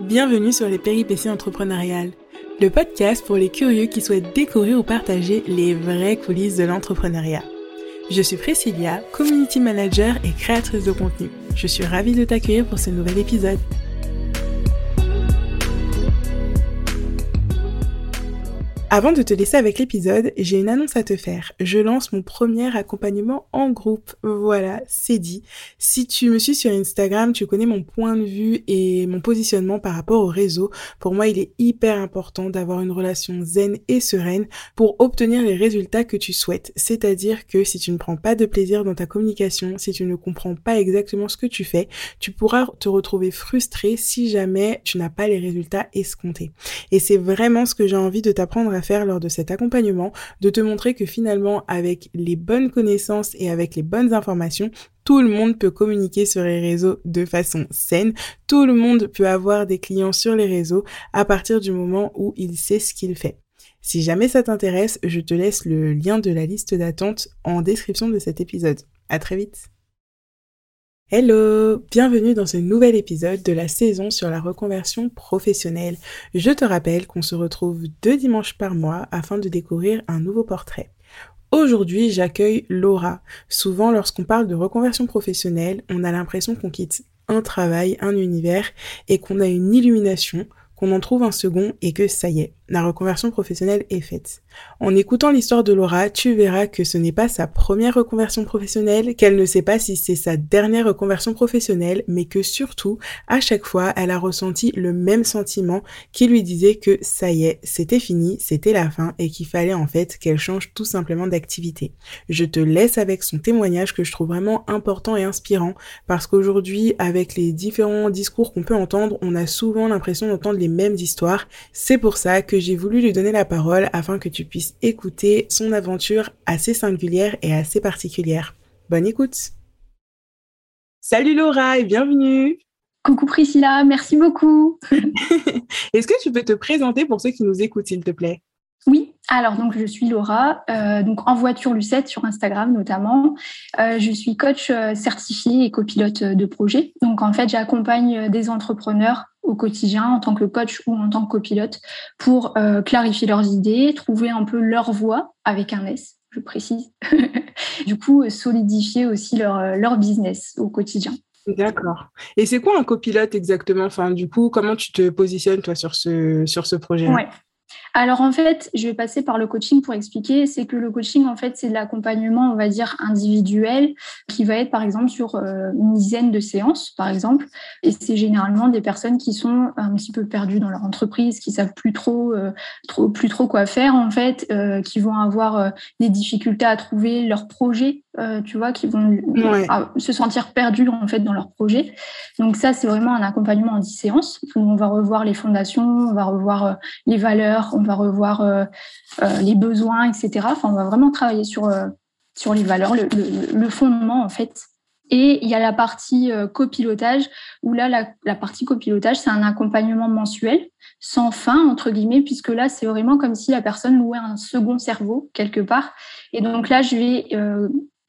Bienvenue sur les péripéties entrepreneuriales, le podcast pour les curieux qui souhaitent découvrir ou partager les vraies coulisses de l'entrepreneuriat. Je suis Priscilla, community manager et créatrice de contenu. Je suis ravie de t'accueillir pour ce nouvel épisode. Avant de te laisser avec l'épisode, j'ai une annonce à te faire. Je lance mon premier accompagnement en groupe. Voilà, c'est dit. Si tu me suis sur Instagram, tu connais mon point de vue et mon positionnement par rapport au réseau. Pour moi, il est hyper important d'avoir une relation zen et sereine pour obtenir les résultats que tu souhaites. C'est-à-dire que si tu ne prends pas de plaisir dans ta communication, si tu ne comprends pas exactement ce que tu fais, tu pourras te retrouver frustré si jamais tu n'as pas les résultats escomptés. Et c'est vraiment ce que j'ai envie de t'apprendre faire lors de cet accompagnement, de te montrer que finalement, avec les bonnes connaissances et avec les bonnes informations, tout le monde peut communiquer sur les réseaux de façon saine. Tout le monde peut avoir des clients sur les réseaux à partir du moment où il sait ce qu'il fait. Si jamais ça t'intéresse, je te laisse le lien de la liste d'attente en description de cet épisode. À très vite! Hello, bienvenue dans ce nouvel épisode de la saison sur la reconversion professionnelle. Je te rappelle qu'on se retrouve deux dimanches par mois afin de découvrir un nouveau portrait. Aujourd'hui, j'accueille Laura. Souvent, lorsqu'on parle de reconversion professionnelle, on a l'impression qu'on quitte un travail, un univers et qu'on a une illumination, qu'on en trouve un second et que ça y est, la reconversion professionnelle est faite. En écoutant l'histoire de Laura, tu verras que ce n'est pas sa première reconversion professionnelle, qu'elle ne sait pas si c'est sa dernière reconversion professionnelle, mais que surtout, à chaque fois, elle a ressenti le même sentiment qui lui disait que ça y est, c'était fini, c'était la fin et qu'il fallait en fait qu'elle change tout simplement d'activité. Je te laisse avec son témoignage que je trouve vraiment important et inspirant parce qu'aujourd'hui, avec les différents discours qu'on peut entendre, on a souvent l'impression d'entendre les mêmes histoires. C'est pour ça que j'ai voulu lui donner la parole afin que tu puisses écouter son aventure assez singulière et assez particulière. Bonne écoute. Salut Laura et bienvenue. Coucou Priscilla, merci beaucoup. Est-ce que tu peux te présenter pour ceux qui nous écoutent, s'il te plaît? Oui, alors donc je suis Laura, euh, donc en voiture Lucette sur Instagram notamment. Euh, je suis coach euh, certifié et copilote de projet. Donc en fait, j'accompagne des entrepreneurs au quotidien en tant que coach ou en tant que copilote pour clarifier leurs idées, trouver un peu leur voie avec un S, je précise. du coup, solidifier aussi leur, leur business au quotidien. D'accord. Et c'est quoi un copilote exactement? Enfin, du coup, comment tu te positionnes toi sur ce sur ce projet ouais. Alors en fait, je vais passer par le coaching pour expliquer. C'est que le coaching, en fait, c'est de l'accompagnement, on va dire, individuel, qui va être par exemple sur euh, une dizaine de séances, par exemple. Et c'est généralement des personnes qui sont un petit peu perdues dans leur entreprise, qui savent plus trop, euh, plus trop quoi faire, en fait, euh, qui vont avoir des difficultés à trouver leur projet euh, tu vois, qui vont se sentir perdus en fait dans leur projet. Donc ça, c'est vraiment un accompagnement en 10 séances où on va revoir les fondations, on va revoir euh, les valeurs, on va revoir euh, les besoins, etc. Enfin, on va vraiment travailler sur sur les valeurs, le, le, fondement en fait. Et il y a la partie copilotage où là, la, la partie copilotage, c'est un accompagnement mensuel sans fin entre guillemets, puisque là, c'est vraiment comme si la personne louait un second cerveau quelque part. Et donc là, je vais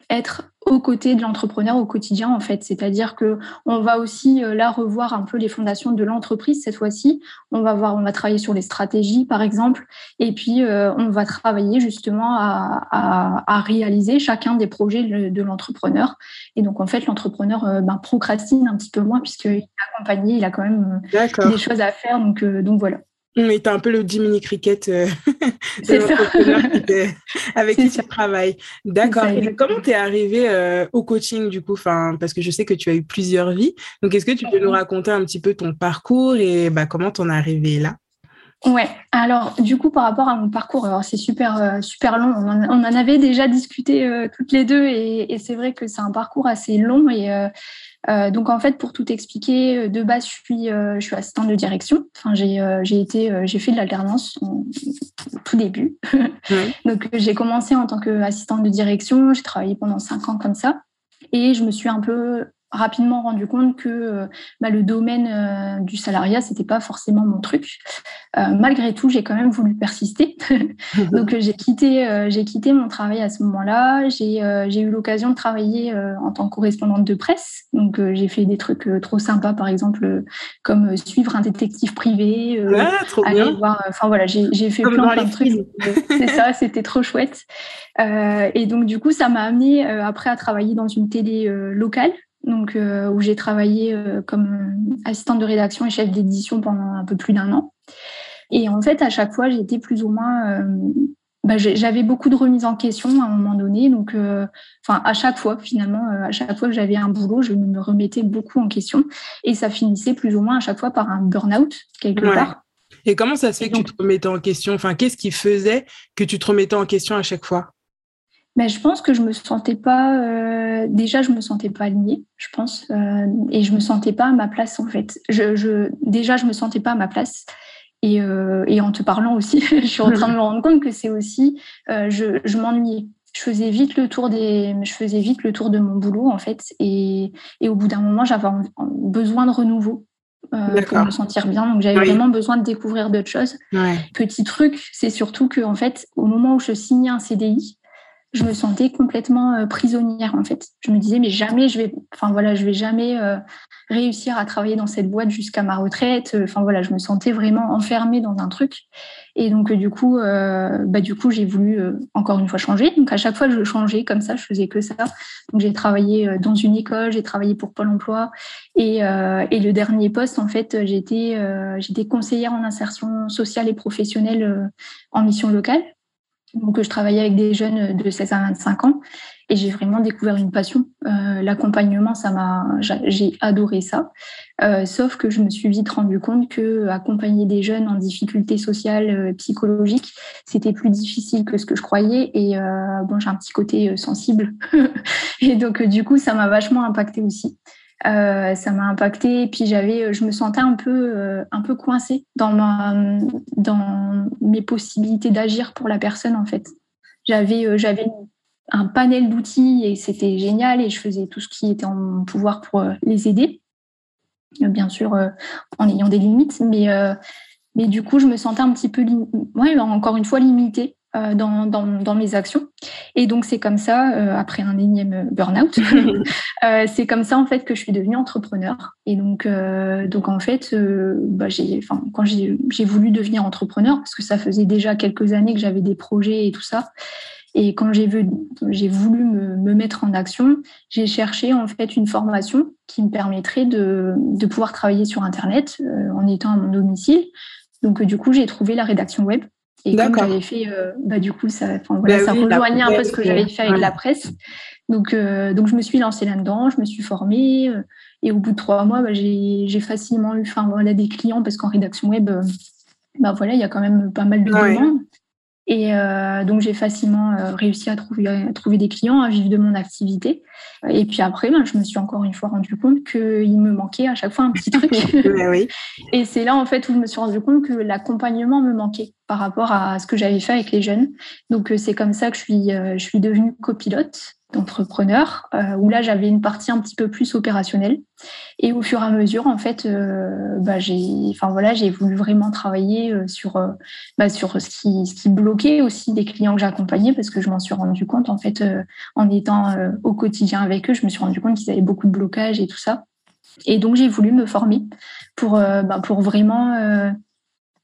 être aux côtés de l'entrepreneur au quotidien en fait. C'est-à-dire que on va aussi euh, là revoir un peu les fondations de l'entreprise cette fois-ci. On va voir, on va travailler sur les stratégies par exemple, et puis euh, on va travailler justement à, à, réaliser chacun des projets de, l'entrepreneur. Et donc en fait l'entrepreneur euh, ben, procrastine un petit peu moins puisqu'il est accompagné, il a quand même des choses à faire. Donc donc voilà. Mais tu un peu le Jiminy Cricket euh, avec qui tu travailles. D'accord. comment tu es arrivé euh, au coaching du coup? Enfin, Parce que je sais que tu as eu plusieurs vies. Donc, est-ce que tu peux nous raconter un petit peu ton parcours et bah, comment tu en es arrivé là? Ouais, alors du coup par rapport à mon parcours, c'est super euh, super long. On en, avait déjà discuté toutes les deux et, et c'est vrai que c'est un parcours assez long et euh, donc en fait, pour tout expliquer, euh, de base, je suis, euh, je suis assistante de direction. Enfin, j'ai, j'ai été, j'ai fait de l'alternance au tout début. donc j'ai commencé en tant qu'assistante de direction. J'ai travaillé pendant cinq ans comme ça, et je me suis un peu rapidement rendu compte que bah, le domaine du salariat c'était pas forcément mon truc malgré tout, j'ai quand même voulu persister. Donc j'ai quitté, j'ai quitté mon travail à ce moment-là. J'ai eu l'occasion de travailler en tant que correspondante de presse. Donc j'ai fait des trucs trop sympas, par exemple comme suivre un détective privé, ah, aller voir. Enfin voilà, j'ai fait plein, plein de trucs. C'est ça, c'était trop chouette. et donc du coup, ça m'a amené après à travailler dans une télé locale donc euh, où j'ai travaillé euh, comme assistante de rédaction et chef d'édition pendant un peu plus d'un an. Et en fait, à chaque fois, j'étais plus ou moins, euh, bah, j'avais beaucoup de remises en question à un moment donné. Donc, enfin, à chaque fois, finalement, à chaque fois que j'avais un boulot, je me remettais beaucoup en question, et ça finissait plus ou moins à chaque fois par un burn-out quelque part. Et comment ça se fait que tu te remettais en question? Enfin, qu'est-ce qui faisait que tu te remettais en question à chaque fois? Mais je pense que je me sentais pas. Euh, déjà, je me sentais pas alignée, je pense, euh, et je me sentais pas à ma place en fait. Je, je déjà, je me sentais pas à ma place. Et, euh, et en te parlant aussi, je suis en train de me rendre compte que c'est aussi, je, je m'ennuyais. Je faisais vite le tour des, je faisais vite le tour de mon boulot en fait, et, et au bout d'un moment, j'avais besoin de renouveau. pour me sentir bien. Donc j'avais vraiment besoin de découvrir d'autres choses. Petit truc, c'est surtout que en fait, au moment où je signais un CDI, je me sentais complètement euh, prisonnière en fait. Je me disais mais jamais je vais, enfin voilà, je vais jamais euh, réussir à travailler dans cette boîte jusqu'à ma retraite. Enfin voilà, je me sentais vraiment enfermée dans un truc. Et donc du coup, euh, bah du coup j'ai voulu encore une fois changer. Donc à chaque fois je changeais comme ça, je faisais que ça. Donc j'ai travaillé dans une école, j'ai travaillé pour Pôle Emploi et, et le dernier poste en fait j'étais j'étais conseillère en insertion sociale et professionnelle en mission locale. Donc, je travaillais avec des jeunes de 16 à 25 ans et j'ai vraiment découvert une passion. Euh, l'accompagnement, ça m'a, j'ai adoré ça. Euh, sauf que je me suis vite rendu compte que accompagner des jeunes en difficulté sociale, euh, psychologique, c'était plus difficile que ce que je croyais. Et bon, j'ai un petit côté sensible, et donc du coup, ça m'a vachement impacté aussi. Euh, ça m'a impacté. Et puis j'avais, euh, je me sentais un peu, euh, un peu coincée dans ma, dans mes possibilités d'agir pour la personne en fait. J'avais, j'avais un panel d'outils et c'était génial et je faisais tout ce qui était en mon pouvoir pour les aider. Bien sûr, en ayant des limites, mais mais du coup, je me sentais un petit peu, ouais, encore une fois, limitée euh, dans, dans, dans, mes actions. Et donc, c'est comme ça, euh, après un énième burn-out, euh, c'est comme ça, en fait, que je suis devenue entrepreneur. Et donc, donc en fait, bah, j'ai, quand j'ai, voulu devenir entrepreneur, parce que ça faisait déjà quelques années que j'avais des projets et tout ça, et quand j'ai, voulu me, me, mettre en action, j'ai cherché, en fait, une formation qui me permettrait de, de pouvoir travailler sur Internet en étant à mon domicile. Donc, du coup, j'ai trouvé la rédaction web et comme j'avais fait, euh, bah, du coup, ça, voilà, bah ça rejoignait un peu ce que j'avais fait avec la presse. Donc, euh, donc, je me suis lancée là-dedans, je me suis formée. Euh, et au bout de trois mois, bah, j'ai facilement eu enfin, voilà, des clients parce qu'en rédaction web, bah, voilà, il y a quand même pas mal de demandes. Et euh, donc, j'ai facilement euh, réussi à trouver, à trouver des clients, à vivre de mon activité. Et puis après, ben, je me suis encore une fois rendu compte qu'il me manquait à chaque fois un petit truc. oui. Et c'est là, en fait, où je me suis rendu compte que l'accompagnement me manquait par rapport à ce que j'avais fait avec les jeunes. Donc, euh, c'est comme ça que je suis, je suis devenue copilote d'entrepreneur, euh, où là j'avais une partie un petit peu plus opérationnelle. Et au fur et à mesure, en fait, euh, bah, j'ai, enfin voilà, j'ai voulu vraiment travailler euh, sur, bah, sur ce qui, ce qui bloquait aussi des clients que j'accompagnais, parce que je m'en suis rendu compte en fait en étant au quotidien avec eux, je me suis rendu compte qu'ils avaient beaucoup de blocages et tout ça. Et donc j'ai voulu me former pour, bah, pour vraiment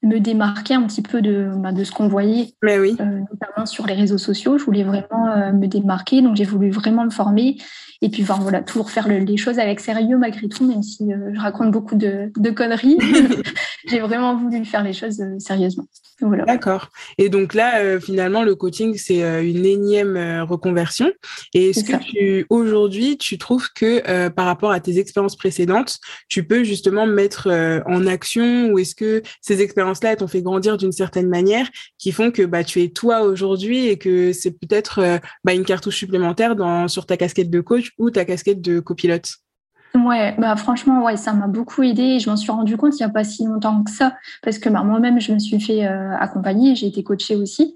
me démarquer un petit peu de, bah, de ce qu'on voyait, Mais oui. Euh, notamment sur les réseaux sociaux. Je voulais vraiment euh, me démarquer, donc j'ai voulu vraiment me former et puis enfin, voilà, toujours faire les choses avec sérieux malgré tout, même si euh, je raconte beaucoup de, de conneries. j'ai vraiment voulu faire les choses sérieusement. D'accord. Et donc là, euh, finalement, le coaching, c'est euh, une énième euh, reconversion. Et est-ce que tu, aujourd'hui, tu trouves que par rapport à tes expériences précédentes, tu peux justement mettre en action ou est-ce que ces expériences-là t'ont fait grandir d'une certaine manière qui font que bah, tu es toi aujourd'hui et que c'est peut-être bah, une cartouche supplémentaire dans, sur ta casquette de coach ou ta casquette de copilote? Ouais, bah franchement, ouais, ça m'a beaucoup aidé et je m'en suis rendu compte il n'y a pas si longtemps que ça, parce que bah, moi-même, je me suis fait euh, accompagner, j'ai été coachée aussi.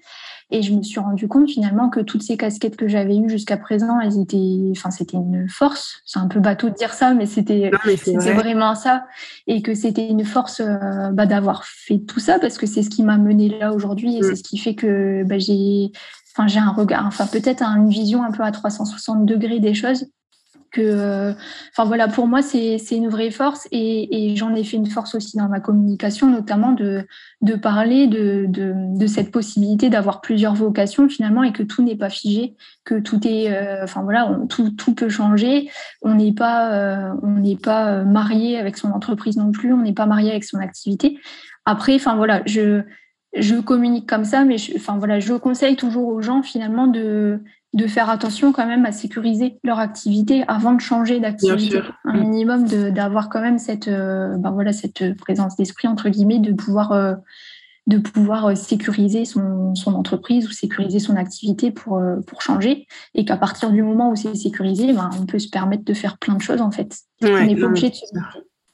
Et je me suis rendu compte finalement que toutes ces casquettes que j'avais eues jusqu'à présent, elles étaient, enfin, c'était une force. C'est un peu bateau de dire ça, mais c'était, c'est vraiment ça. Et que c'était une force euh, bah, d'avoir fait tout ça parce que c'est ce qui m'a mené là aujourd'hui et c'est mm. ce qui fait que bah, j'ai, enfin, j'ai un regard, enfin, peut-être une vision un peu à 360 degrés des choses que, euh, enfin voilà, pour moi, c'est une vraie force et, j'en ai fait une force aussi dans ma communication, notamment de, de parler de, de, cette possibilité d'avoir plusieurs vocations finalement et que tout n'est pas figé, que tout est, euh, enfin voilà, tout, tout peut changer. On n'est pas, euh, on n'est pas marié avec son entreprise non plus, on n'est pas marié avec son activité. Après, enfin voilà, je je communique comme ça, mais enfin voilà, je conseille toujours aux gens finalement de de faire attention quand même à sécuriser leur activité avant de changer d'activité. Un minimum d'avoir quand même cette, euh, ben voilà, cette présence d'esprit, entre guillemets, de pouvoir, euh, de pouvoir euh, sécuriser son, son, entreprise ou sécuriser son activité pour, pour changer. Et qu'à partir du moment où c'est sécurisé, ben, on peut se permettre de faire plein de choses en fait. on n'est pas obligé de se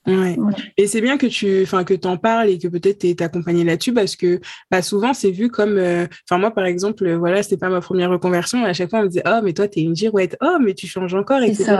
Ouais. Et c'est bien que tu, enfin, que t'en parles et que peut-être t'es accompagné là-dessus parce que, bah, souvent c'est vu comme, euh, enfin, moi par exemple, euh, voilà, c'était pas ma première reconversion. À chaque fois on me disait, oh, mais toi t'es une girouette, oh, mais tu changes encore, etc.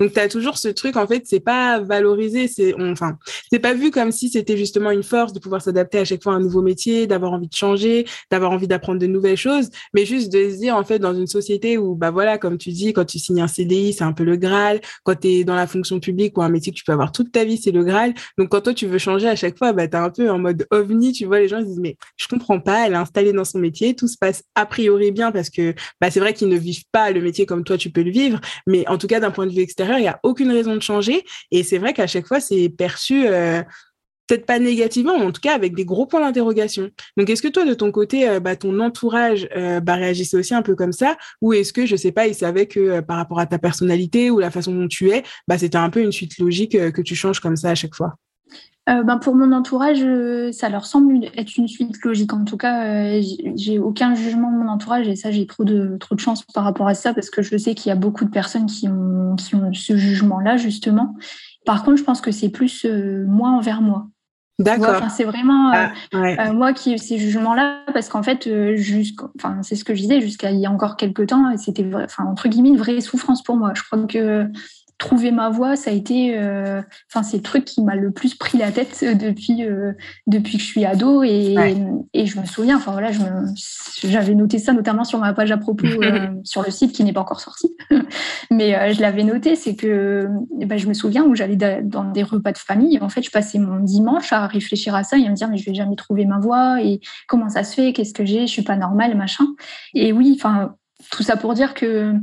Donc t'as toujours ce truc, en fait, c'est pas valorisé, c'est, enfin, c'est pas vu comme si c'était justement une force de pouvoir s'adapter à chaque fois à un nouveau métier, d'avoir envie de changer, d'avoir envie d'apprendre de nouvelles choses, mais juste de se dire, en fait, dans une société où, bah voilà, comme tu dis, quand tu signes un CDI, c'est un peu le Graal. Quand t'es dans la fonction publique ou un métier que tu peux avoir toute ta vie c'est le Graal. Donc, quand toi, tu veux changer à chaque fois, bah, tu es un peu en mode ovni. Tu vois, les gens ils disent, mais je comprends pas, elle est installée dans son métier, tout se passe a priori bien parce que bah, c'est vrai qu'ils ne vivent pas le métier comme toi, tu peux le vivre. Mais en tout cas, d'un point de vue extérieur, il n'y a aucune raison de changer. Et c'est vrai qu'à chaque fois, c'est perçu. Euh, peut-être pas négativement, mais en tout cas avec des gros points d'interrogation. Donc, est-ce que toi, de ton côté, euh, bah, ton entourage euh, bah, réagissait aussi un peu comme ça, ou est-ce que, je sais pas, ils savaient que euh, par rapport à ta personnalité ou la façon dont tu es, bah, c'était un peu une suite logique que tu changes comme ça à chaque fois? Ben pour mon entourage, ça leur semble être une suite logique. En tout cas, j'ai aucun jugement de mon entourage et ça, j'ai trop de, trop de chance par rapport à ça parce que je sais qu'il y a beaucoup de personnes qui ont ce jugement-là, justement. Par contre, je pense que c'est plus moi envers moi. D'accord. c'est vraiment euh, ah, euh, moi qui ai ces jugements-là parce qu'en fait, euh, enfin, c'est ce que je disais jusqu'à il y a encore quelques temps, c'était, enfin, entre guillemets, une vraie souffrance pour moi. Je crois que trouver ma voix, ça a été, euh, enfin, c'est le truc qui m'a le plus pris la tête euh, depuis euh, depuis que je suis ado. Et, et je me souviens, enfin voilà, j'avais noté ça notamment sur ma page à propos sur le site qui n'est pas encore sorti, mais je l'avais noté, c'est que eh ben, je me souviens où j'allais dans des repas de famille, en fait, je passais mon dimanche à réfléchir à ça et à me dire mais je vais jamais trouver ma voix et comment ça se fait, qu'est-ce que j'ai, je suis pas normale, machin. Et oui, enfin tout ça pour dire que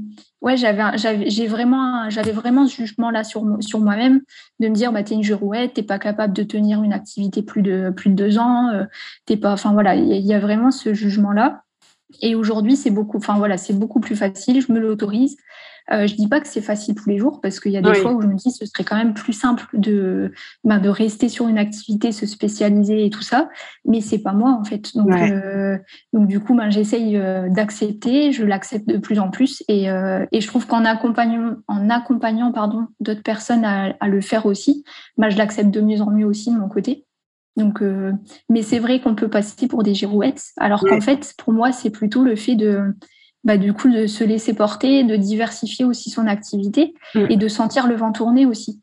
ouais, j'avais, vraiment, j'avais vraiment ce jugement-là sur, sur moi-même, de me dire, bah, t'es une girouette, t'es pas capable de tenir une activité plus de, deux ans, euh, t'es pas, enfin voilà, il y, a vraiment ce jugement-là. Et aujourd'hui, c'est beaucoup, enfin voilà, c'est beaucoup plus facile, je me l'autorise. Euh, je dis pas que c'est facile tous les jours parce qu'il y a des fois où je me dis ce serait quand même plus simple de, bah, de rester sur une activité, se spécialiser et tout ça, mais c'est pas moi en fait. Donc, euh, donc du coup, ben, j'essaye euh, d'accepter, je l'accepte de plus en plus et, euh, et je trouve qu'en accompagnant, en accompagnant pardon d'autres personnes à, à, le faire aussi, ben, je l'accepte de mieux en mieux aussi de mon côté. Donc, euh, mais c'est vrai qu'on peut passer pour des girouettes, alors qu'en fait, pour moi, c'est plutôt le fait de bah, du coup, de se laisser porter, de diversifier aussi son activité mm. et de sentir le vent tourner aussi.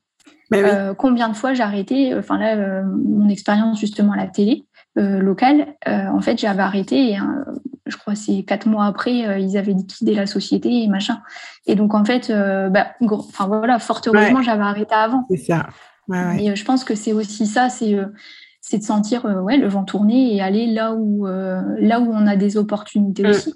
Bah euh, combien de fois j'ai arrêté, euh, enfin là, euh, mon expérience justement à la télé locale, en fait, j'avais arrêté et je crois c'est quatre mois après, ils avaient liquidé la société et machin. Et donc, en fait, bah, voilà, fort heureusement, j'avais arrêté avant. C'est ça. Et je pense que c'est aussi ça, c'est c'est de sentir ouais, le vent tourner et aller là où, là où on a des opportunités mm. aussi.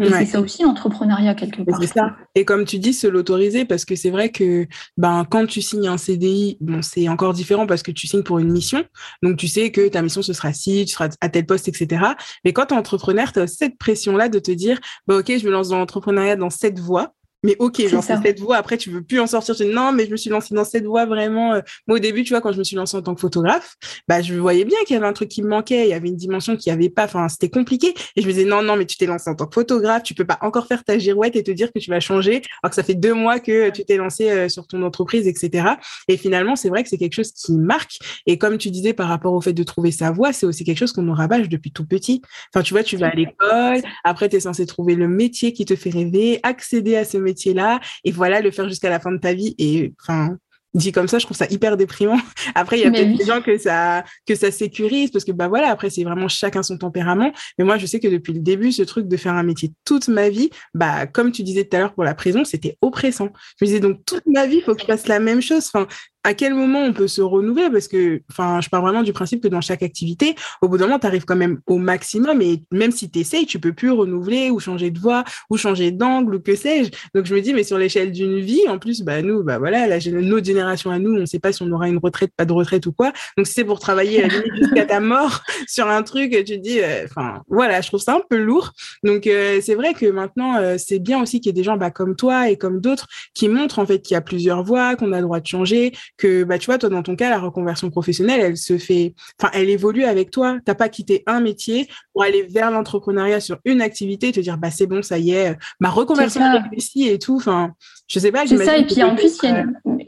Et c'est ça aussi l'entrepreneuriat quelque part. C'est ça. Et comme tu dis, se l'autoriser parce que c'est vrai que ben quand tu signes un CDI, bon c'est encore différent parce que tu signes pour une mission, donc tu sais que ta mission ce sera ci, tu seras à tel poste, etc. Mais quand tu es entrepreneur, tu as cette pression là de te dire, bah ok, je me lance dans l'entrepreneuriat dans cette voie mais ok, genre c'est cette voie. Après, tu veux plus en sortir. Tu dis non, mais je me suis lancée dans cette voie vraiment. Euh. Moi, au début, tu vois, quand je me suis lancée en tant que photographe, bah, je voyais bien qu'il y avait un truc qui me manquait. Il y avait une dimension qui avait pas. Enfin, c'était compliqué. Et je me disais non, non, mais tu t'es lancée en tant que photographe. Tu peux pas encore faire ta girouette et te dire que tu vas changer alors que ça fait deux mois que tu t'es lancé euh, sur ton entreprise, etc. Et finalement, c'est vrai que c'est quelque chose qui marque. Et comme tu disais par rapport au fait de trouver sa voie, c'est aussi quelque chose qu'on nous rabâche depuis tout petit. Enfin, tu vois, tu vas à l'école. Après, tu es censé trouver le métier qui te fait rêver, accéder à ce métier-là et voilà, le faire jusqu'à la fin de ta vie. Et enfin, dit comme ça, je trouve ça hyper déprimant. Après, il y a peut-être des gens que ça, que ça sécurise parce que, bah voilà, après, c'est vraiment chacun son tempérament. Mais moi, je sais que depuis le début, ce truc de faire un métier toute ma vie, bah, comme tu disais tout à l'heure pour la prison, c'était oppressant. Je me disais donc toute ma vie, il faut que je fasse la même chose. Enfin, à quel moment on peut se renouveler? Parce que, enfin, je pars vraiment du principe que dans chaque activité, au bout d'un moment, tu arrives quand même au maximum et même si tu essayes, tu peux plus renouveler ou changer de voie ou changer d'angle ou que sais-je. Donc, je me dis, mais sur l'échelle d'une vie, en plus, bah, nous, bah, voilà, la, notre génération à nous, on ne sait pas si on aura une retraite, pas de retraite ou quoi. Donc, si c'est pour travailler jusqu'à ta mort sur un truc, tu te dis, euh, enfin, voilà, je trouve ça un peu lourd. Donc, euh, c'est vrai que maintenant, euh, c'est bien aussi qu'il y ait des gens bah, comme toi et comme d'autres qui montrent en fait qu'il y a plusieurs voies, qu'on a le droit de changer, que bah tu vois toi dans ton cas la reconversion professionnelle elle se fait enfin elle évolue avec toi. T'as pas quitté un métier pour aller vers l'entrepreneuriat sur une activité et te dire bah c'est bon ça y est ma reconversion est réussie et tout. Enfin je sais pas c'est ça et puis en plus il y a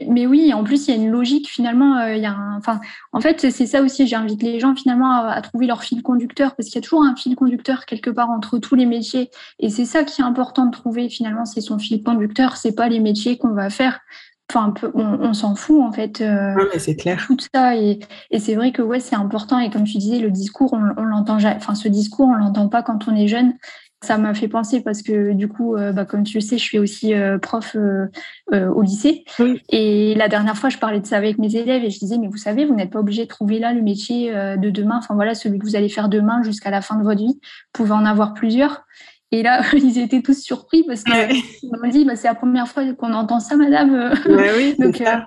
mais oui en plus il y a une logique finalement euh, il y a enfin en fait c'est ça aussi j'invite les gens finalement à, à, trouver leur fil conducteur parce qu'il y a toujours un fil conducteur quelque part entre tous les métiers et c'est ça qui est important de trouver finalement c'est son fil conducteur c'est pas les métiers qu'on va faire Enfin, on, s'en fout en fait. Euh, c'est clair. Tout ça et, et c'est vrai que ouais, c'est important et comme tu disais, le discours, on, on l'entend, enfin ce discours, on l'entend pas quand on est jeune. Ça m'a fait penser parce que du coup, euh, bah, comme tu le sais, je suis aussi euh, prof au lycée. Et la dernière fois, je parlais de ça avec mes élèves et je disais, mais vous savez, vous n'êtes pas obligé de trouver là le métier de demain. Enfin voilà, celui que vous allez faire demain jusqu'à la fin de votre vie. Vous pouvez en avoir plusieurs. Et là, ils étaient tous surpris parce qu'ils m'ont dit bah, c'est la première fois qu'on entend ça, madame. oui, Donc, euh,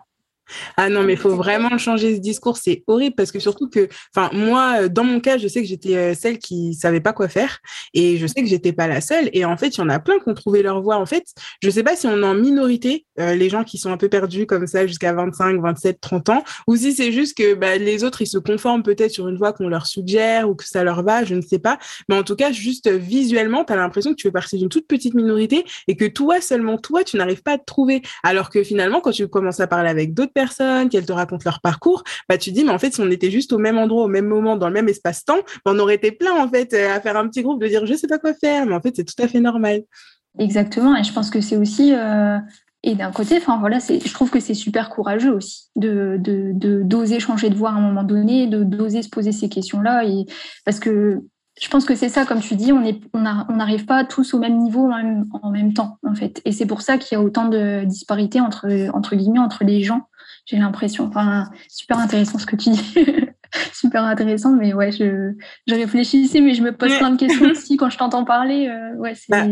ah non, mais il faut vraiment changer ce discours. C'est horrible parce que surtout que, enfin, moi, euh, dans mon cas, je sais que j'étais euh, celle qui savait pas quoi faire et je sais que j'étais pas la seule. Et en fait, il y en a plein qui ont trouvé leur voie. En fait, je sais pas si on est en minorité, euh, les gens qui sont un peu perdus comme ça jusqu'à 25, 27, 30 ans, ou si c'est juste que bah, les autres, ils se conforment peut-être sur une voie qu'on leur suggère ou que ça leur va, je ne sais pas. Mais en tout cas, juste visuellement, tu as l'impression que tu fais partie d'une toute petite minorité et que toi, seulement toi, tu n'arrives pas à te trouver. Alors que finalement, quand tu commences à parler avec d'autres personnes, qu'elles te racontent leur parcours, bah tu dis mais en fait si on était juste au même endroit, au même moment, dans le même espace-temps, bah, on aurait été plein en fait euh, à faire un petit groupe de dire je sais pas quoi faire, mais en fait c'est tout à fait normal. Exactement, et je pense que c'est aussi euh, et d'un côté, enfin voilà, je trouve que c'est super courageux aussi de d'oser changer de voie à un moment donné, de d'oser se poser ces questions-là, parce que je pense que c'est ça, comme tu dis, on n'arrive pas tous au même niveau en même, temps, en fait. Et c'est pour ça qu'il y a autant de disparités entre, entre guillemets, entre les gens j'ai l'impression. Enfin, super intéressant ce que tu dis. super intéressant, mais ouais, je, je réfléchissais, mais je me pose plein de questions aussi quand je t'entends parler. Euh, ouais, bah,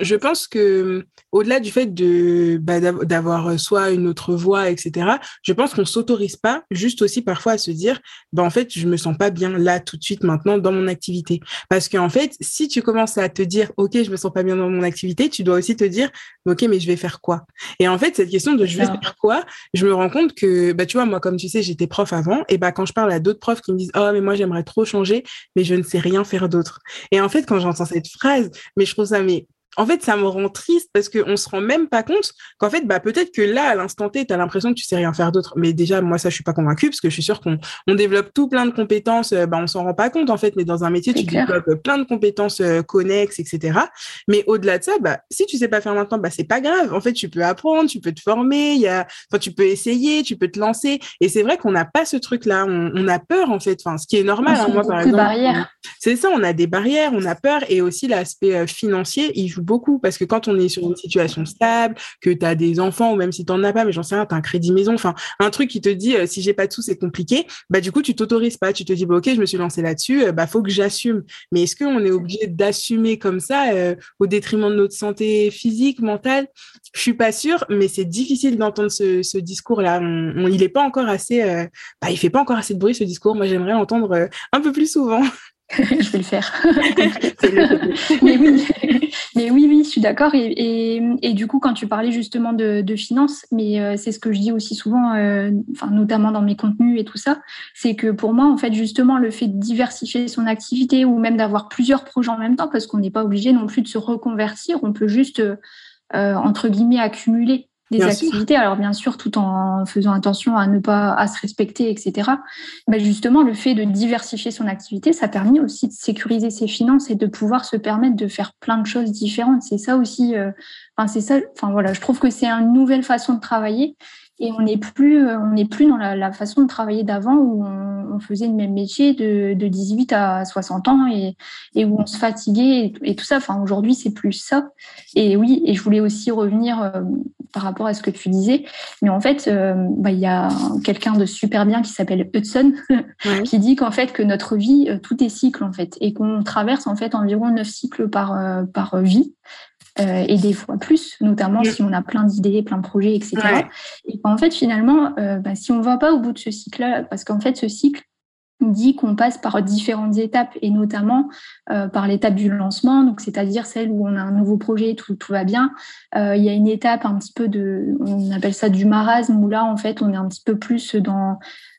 je pense que au-delà du fait de bah, d'avoir euh, soit une autre voix, etc., je pense qu'on s'autorise pas juste aussi parfois à se dire, bah en fait, je me sens pas bien là tout de suite maintenant dans mon activité, parce qu'en fait, si tu commences à te dire, ok, je me sens pas bien dans mon activité, tu dois aussi te dire, ok, mais je vais faire quoi? Et en fait, cette question de je vais faire quoi, je me rends compte que, bah tu vois, moi, comme tu sais, j'étais prof avant, et bah quand je parle à d'autres profs qui me disent oh mais moi j'aimerais trop changer mais je ne sais rien faire d'autre. Et en fait quand j'entends cette phrase mais je trouve ça mais en fait, ça me rend triste parce qu'on se rend même pas compte qu'en fait, bah, peut-être que là, à l'instant T, tu as l'impression que tu sais rien faire d'autre. Mais déjà, moi, ça, je suis pas convaincue parce que je suis sûre qu'on on développe tout plein de compétences. Euh, bah, on s'en rend pas compte, en fait, mais dans un métier, tu développes plein de compétences euh, connexes, etc. Mais au-delà de ça, bah, si tu sais pas faire maintenant, bah, c'est pas grave. En fait, tu peux apprendre, tu peux te former, y a, enfin, tu peux essayer, tu peux te lancer. Et c'est vrai qu'on n'a pas ce truc-là. On, on, a peur, en fait. Enfin, ce qui est normal. Hein, moi, par exemple. C'est ça, on a des barrières, on a peur. Et aussi, l'aspect euh, financier, il joue beaucoup parce que quand on est sur une situation stable, que tu as des enfants ou même si tu n'en as pas, mais j'en sais rien, tu as un crédit maison, enfin un truc qui te dit euh, si j'ai pas de sous, c'est compliqué, bah du coup tu t'autorises pas, tu te dis bah, OK, je me suis lancé là-dessus, euh, bah faut que j'assume. Mais est-ce qu'on est obligé d'assumer comme ça euh, au détriment de notre santé physique, mentale? Je suis pas sûre, mais c'est difficile d'entendre ce, discours-là. il est pas encore assez, bah, il fait pas encore assez de bruit ce discours. Moi, j'aimerais l'entendre un peu plus souvent. je vais le faire. mais, oui, mais oui, oui, je suis d'accord. Et, et, du coup, quand tu parlais justement de, de finances, mais euh, c'est ce que je dis aussi souvent, euh, enfin, notamment dans mes contenus et tout ça, c'est que pour moi, en fait, justement, le fait de diversifier son activité ou même d'avoir plusieurs projets en même temps, parce qu'on n'est pas obligé non plus de se reconvertir, on peut juste, euh, entre guillemets, accumuler des activités. Alors bien sûr, tout en faisant attention à ne pas à se respecter, etc. Mais justement, le fait de diversifier son activité, ça permet aussi de sécuriser ses finances et de pouvoir se permettre de faire plein de choses différentes. C'est ça aussi. Euh, enfin, c'est ça. Enfin voilà, je trouve que c'est une nouvelle façon de travailler et on n'est plus, euh, on n'est plus dans la, façon de travailler d'avant où on, faisait le même métier de, de 18 à 60 ans et, et, où on se fatiguait et, tout ça. Enfin, aujourd'hui, c'est plus ça. Et oui, et je voulais aussi revenir euh, par rapport à ce que tu disais. Mais en fait, euh, bah, il y a quelqu'un de super bien qui s'appelle Hudson qui dit qu'en fait, que notre vie, tout est cycle en fait et qu'on traverse en fait environ neuf cycles par, par vie. Euh, et des fois plus, notamment si on a plein d'idées, plein de projets, etc. Et en fait, finalement, euh, bah, si on ne va pas au bout de ce cycle-là, parce qu'en fait, ce cycle dit qu'on passe par différentes étapes et notamment euh, par l'étape du lancement, donc c'est-à-dire celle où on a un nouveau projet, tout, tout va bien. il y a une étape un petit peu de, on appelle ça du marasme, où là en fait on est un petit peu plus dans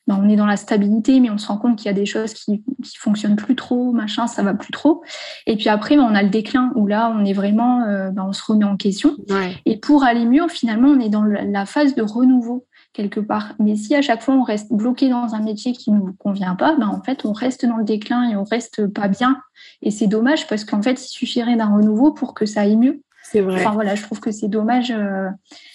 ben, on est dans la stabilité, mais on se rend compte qu'il y a des choses qui, qui fonctionnent plus trop, machin, ça va plus trop. Et puis après, ben, on a le déclin où là, on est vraiment, euh, ben, on se remet en question. Et pour aller mieux, finalement, on est dans la phase de renouveau quelque part. Mais si à chaque fois on reste bloqué dans un métier qui ne nous convient pas, ben en fait on reste dans le déclin et on reste pas bien. Et c'est dommage parce qu'en fait il suffirait d'un renouveau pour que ça aille mieux. C'est vrai. Enfin voilà, je trouve que c'est dommage. Euh,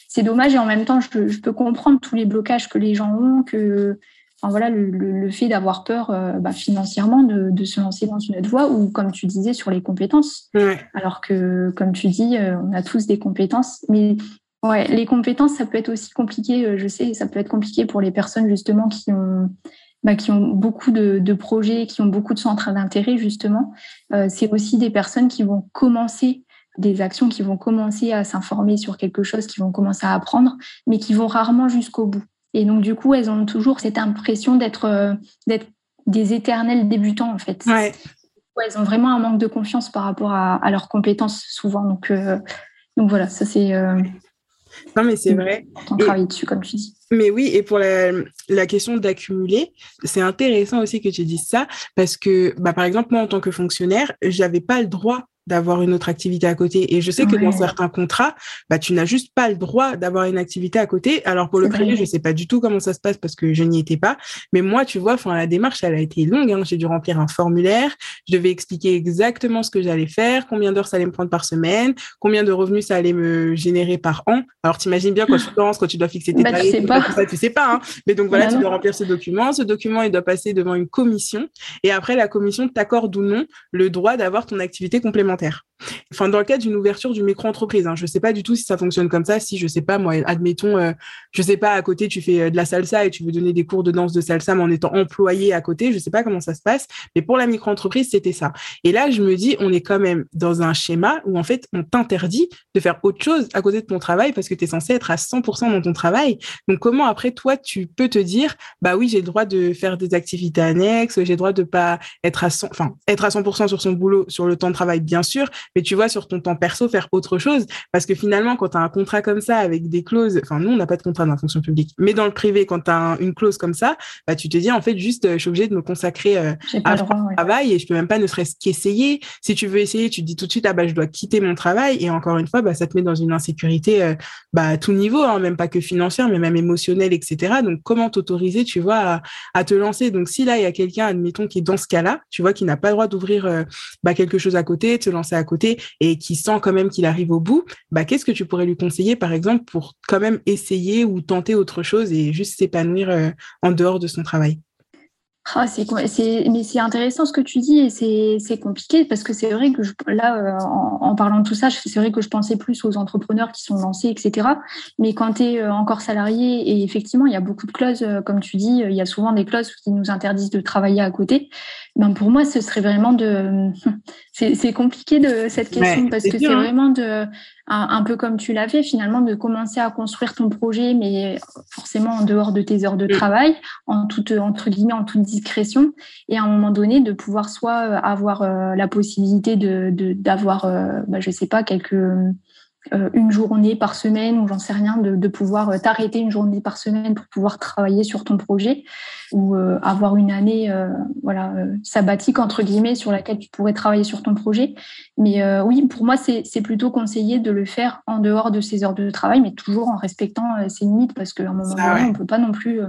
c'est dommage et en même temps je, je, peux comprendre tous les blocages que les gens ont, que voilà, le, fait d'avoir peur euh, bah, financièrement de, se lancer dans une autre voie ou, comme tu disais, sur les compétences. Alors que, comme tu dis, euh, on a tous des compétences. Mais ouais, les compétences, ça peut être aussi compliqué, euh, je sais, ça peut être compliqué pour les personnes justement qui ont, bah, qui ont beaucoup de, projets, qui ont beaucoup de centres d'intérêt, justement. C'est aussi des personnes qui vont commencer des actions qui vont commencer à s'informer sur quelque chose, qui vont commencer à apprendre, mais qui vont rarement jusqu'au bout. Et donc, du coup, elles ont toujours cette impression d'être euh, des éternels débutants, en fait. Ouais. elles ont vraiment un manque de confiance par rapport à, leurs compétences, souvent. Donc, euh, donc voilà, ça, c'est. Euh, non, mais c'est vrai. On travaille dessus, comme tu dis. Mais oui, et pour la, la question d'accumuler, c'est intéressant aussi que tu dises ça, parce que, bah, par exemple, moi, en tant que fonctionnaire, j'avais pas le droit d'avoir une autre activité à côté. Et je sais que dans certains contrats, bah, tu n'as juste pas le droit d'avoir une activité à côté. Alors pour le privé, je sais pas du tout comment ça se passe parce que je n'y étais pas. Mais moi, tu vois, enfin, la démarche, elle a été longue. Hein. J'ai dû remplir un formulaire. Je devais expliquer exactement ce que j'allais faire, combien d'heures ça allait me prendre par semaine, combien de revenus ça allait me générer par an. Alors t'imagines bien quand tu penses, quand tu dois fixer tes bah, tarifs, tu sais pas. Ça, tu sais pas. Hein. Mais donc voilà, bah tu dois remplir ce document. Ce document, il doit passer devant une commission. Et après, la commission t'accorde ou non le droit d'avoir ton activité complémentaire complémentaires. Enfin, dans le cadre d'une ouverture d'une micro-entreprise, hein, je ne sais pas du tout si ça fonctionne comme ça. Si je sais pas, moi, admettons, je euh, je sais pas, à côté, tu fais euh, de la salsa et tu veux donner des cours de danse de salsa, mais en étant employé à côté, je ne sais pas comment ça se passe. Mais pour la micro-entreprise, c'était ça. Et là, je me dis, on est quand même dans un schéma où en fait, on t'interdit de faire autre chose à côté de ton travail parce que tu es censé être à 100% dans ton travail. Donc, comment après, toi, tu peux te dire, bah oui, j'ai le droit de faire des activités annexes, j'ai le droit de pas être à 100, enfin, être à 100% sur son boulot, sur le temps de travail, bien sûr, mais tu vois, sur ton temps perso, faire autre chose. Parce que finalement, quand tu as un contrat comme ça avec des clauses, enfin, nous, on n'a pas de contrat dans la fonction publique, mais dans le privé, quand tu as une clause comme ça, bah, tu te dis, en fait, juste, je suis obligée de me consacrer euh, à mon travail et je peux même pas ne serait-ce qu'essayer. Si tu veux essayer, tu te dis tout de suite, ah, bah, je dois quitter mon travail. Et encore une fois, bah, ça te met dans une insécurité, euh, bah, à tout niveau, hein, même pas que financière, mais même émotionnelle, etc. Donc, comment t'autoriser, tu vois, à, te lancer? Donc, si là, il y a quelqu'un, admettons, qui est dans ce cas-là, tu vois, qui n'a pas le droit d'ouvrir, euh, bah, quelque chose à côté, de se lancer à côté et qui sent quand même qu'il arrive au bout, bah, qu'est-ce que tu pourrais lui conseiller, par exemple, pour quand même essayer ou tenter autre chose et juste s'épanouir euh, en dehors de son travail? Ah, c'est, intéressant ce que tu dis et c'est, compliqué parce que c'est vrai que là, euh, en, parlant de tout ça, c'est vrai que je pensais plus aux entrepreneurs qui sont lancés, etc. Mais quand tu es euh, encore salarié et effectivement, il y a beaucoup de clauses, comme tu dis, il y a souvent des clauses qui nous interdisent de travailler à côté. Ben pour moi, ce serait vraiment de. C'est compliqué de cette question parce que c'est hein. vraiment de un, peu comme tu l'as fait finalement de commencer à construire ton projet, mais forcément en dehors de tes heures de mm. travail, en toute entre guillemets en toute discrétion, et à un moment donné de pouvoir soit avoir euh, la possibilité de d'avoir, euh, ben, je sais pas quelques euh, une journée par semaine ou j'en sais rien, de, pouvoir euh, t'arrêter une journée par semaine pour pouvoir travailler sur ton projet ou euh, avoir une année voilà sabbatique entre guillemets sur laquelle tu pourrais travailler sur ton projet. Mais oui, pour moi, c'est plutôt conseillé de le faire en dehors de ses heures de travail, mais toujours en respectant ses limites parce qu'à un moment donné, on peut pas non plus.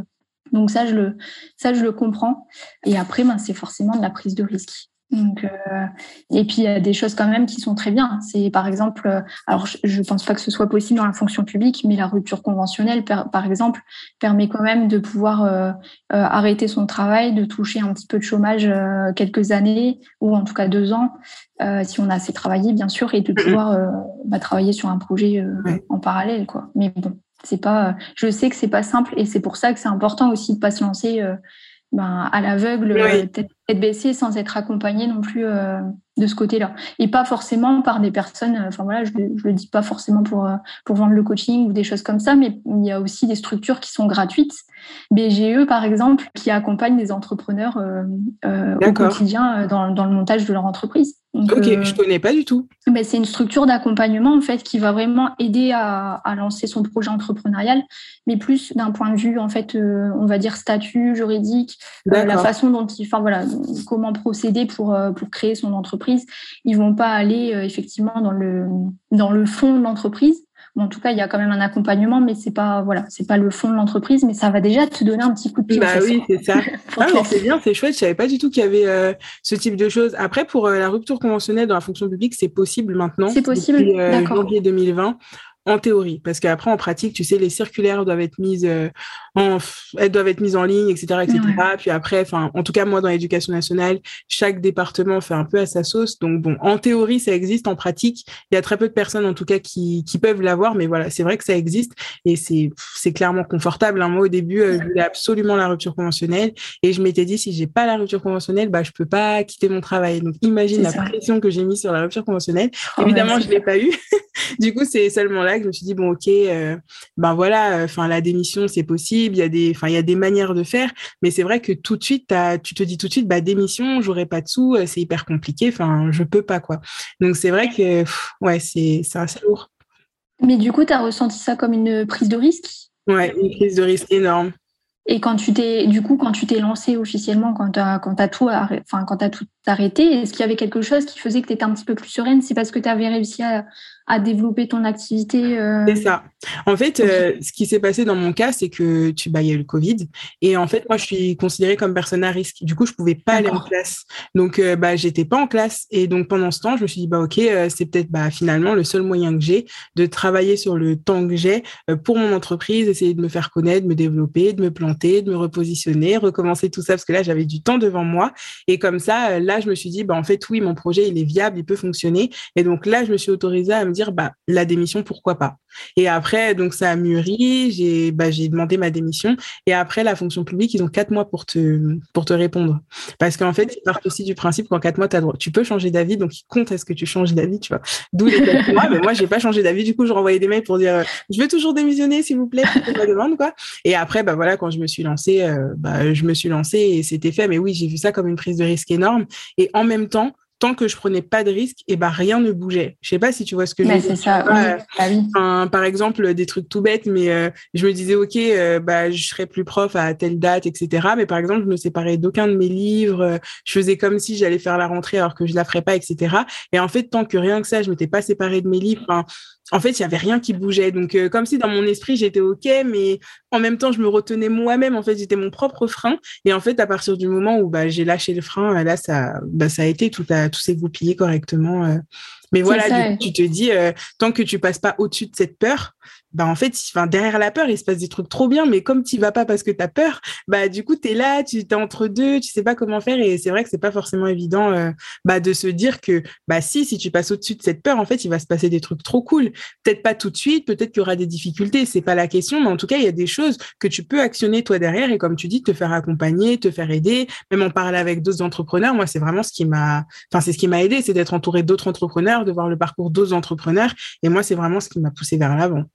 donc ça, je le ça je le comprends. Et après, ben, c'est forcément de la prise de risque. Donc, euh, et puis il y a des choses quand même qui sont très bien. C'est par exemple, euh, alors je ne pense pas que ce soit possible dans la fonction publique, mais la rupture conventionnelle, par, exemple, permet quand même de pouvoir euh, arrêter son travail, de toucher un petit peu de chômage quelques années ou en tout cas deux ans, si on a assez travaillé bien sûr, et de pouvoir bah, travailler sur un projet en parallèle, quoi. Mais bon, c'est pas. je sais que c'est pas simple et c'est pour ça que c'est important aussi de pas se lancer ben, à l'aveugle, tête, baissée, sans être accompagné non plus euh, de ce côté-là. Et pas forcément par des personnes, enfin voilà, je ne le dis pas forcément pour, euh, pour vendre le coaching ou des choses comme ça, mais il y a aussi des structures qui sont gratuites. BGE, par exemple, qui accompagnent des entrepreneurs euh, au quotidien dans, dans, le montage de leur entreprise. Ok, je ne connais pas du tout. Mais c'est une structure d'accompagnement en fait qui va vraiment aider à, à lancer son projet entrepreneurial, mais plus d'un point de vue en fait, on va dire statut juridique, la façon dont il, enfin voilà, comment procéder pour, pour créer son entreprise ils vont pas aller euh, effectivement dans le, dans le fond de l'entreprise. En tout cas, il y a quand même un accompagnement, mais c'est pas voilà, c'est pas le fond de l'entreprise, mais ça va déjà te donner un petit coup de pied. Bah oui, c'est ça. ah, c'est bien, c'est chouette. Je savais pas du tout qu'il y avait euh, ce type de choses. Après, pour euh, la rupture conventionnelle dans la fonction publique, c'est possible maintenant. C'est possible. Depuis janvier 2020 en théorie, parce qu'après en pratique, tu sais, les circulaires doivent être mises euh, en, elles doivent être mises en ligne, etc., etc. Puis après, enfin, en tout cas moi dans l'éducation nationale, chaque département fait un peu à sa sauce. Donc bon, en théorie, ça existe. En pratique, il y a très peu de personnes en tout cas qui, qui peuvent l'avoir, mais voilà, c'est vrai que ça existe et c'est c'est clairement confortable. Hein. Moi au début, euh, je voulais absolument la rupture conventionnelle et je m'étais dit si j'ai pas la rupture conventionnelle, bah je peux pas quitter mon travail. Donc imagine la pression que j'ai mise sur la rupture conventionnelle. Oh, Évidemment, je l'ai pas eu. du coup, c'est seulement là que je me suis dit bon ok euh, ben voilà enfin la démission c'est possible il y a des enfin il y a des manières de faire mais c'est vrai que tout de suite tu te dis tout de suite bah démission j'aurai pas de sous euh, c'est hyper compliqué enfin je peux pas quoi. Donc c'est vrai que ouais c'est c'est assez lourd. Mais du coup tu as ressenti ça comme une prise de risque? Ouais une prise de risque énorme. Et quand tu t'es, du coup, quand tu t'es lancé officiellement, quand tu as, quand as tout, enfin, quand as tout arrêté, est-ce qu'il y avait quelque chose qui faisait que tu étais un petit peu plus sereine? C'est parce que tu avais réussi à, à développer ton activité euh... C'est ça. En fait, euh, ce qui s'est passé dans mon cas, c'est que tu bah, y a eu le Covid. Et en fait, moi, je suis considérée comme personne à risque. Du coup, je pouvais pas aller en classe. Donc, euh, bah, j'étais pas en classe. Et donc, pendant ce temps, je me suis dit, bah, OK, euh, c'est peut-être bah, finalement le seul moyen que j'ai de travailler sur le temps que j'ai pour mon entreprise, essayer de me faire connaître, de me développer, de me planter, de me repositionner, recommencer tout ça, parce que là, j'avais du temps devant moi. Et comme ça, là, je me suis dit, bah, en fait, oui, mon projet, il est viable, il peut fonctionner. Et donc là, je me suis autorisée à me dire, bah, la démission, pourquoi pas. Et après, donc ça a mûri, j'ai bah, demandé ma démission. Et après, la fonction publique, ils ont quatre mois pour te, pour te répondre. Parce qu'en fait, ils partent aussi du principe qu'en quatre mois, as droit, tu peux changer d'avis, donc ils comptent à ce que tu changes d'avis, tu vois. D'où les quatre mois. Mais moi, j'ai pas changé d'avis. Du coup, je renvoyais des mails pour dire, je veux toujours démissionner, s'il vous plaît, pour ma demande, quoi. Et après, bah voilà, quand je me suis lancée, euh, bah, je me suis lancée et c'était fait. Mais oui, j'ai vu ça comme une prise de risque énorme. Et en même temps, tant que je prenais pas de risque, et eh ben rien ne bougeait. Je sais pas si tu vois ce que je veux dire. Ça, oui. Ah par exemple, des trucs tout bêtes, mais euh, je me disais ok, euh, bah je serais plus prof à telle date, etc. Mais par exemple, je me séparais d'aucun de mes livres. Euh, je faisais comme si j'allais faire la rentrée alors que je la ferais pas, etc. Et en fait, tant que rien que ça, je m'étais pas séparée de mes livres en fait, il y avait rien qui bougeait. Donc, euh, comme si dans mon esprit, j'étais OK, mais en même temps, je me retenais moi-même. En fait, j'étais mon propre frein. Et en fait, à partir du moment où bah, j'ai lâché le frein, là, ça, bah, ça a été tout, à, tout s'est goupillé correctement. Euh. Mais voilà, tu te dis, euh, tant que tu passes pas au-dessus de cette peur, bah en fait, enfin, derrière la peur, il se passe des trucs trop bien, mais comme tu vas pas parce que tu as peur, bah du coup, tu es là, tu es entre deux, tu sais pas comment faire. Et c'est vrai que c'est pas forcément évident euh, bah, de se dire que bah si, si tu passes au-dessus de cette peur, en fait, il va se passer des trucs trop cool. Peut-être pas tout de suite, peut-être qu'il y aura des difficultés, c'est pas la question, mais en tout cas, il y a des choses que tu peux actionner toi derrière et comme tu dis, te faire accompagner, te faire aider, même en parler avec d'autres entrepreneurs. Moi, c'est vraiment ce qui m'a, enfin, c'est ce qui m'a aidé, c'est d'être entouré d'autres entrepreneurs, de voir le parcours d'autres entrepreneurs. Et moi, c'est vraiment ce qui m'a poussé vers l'avant.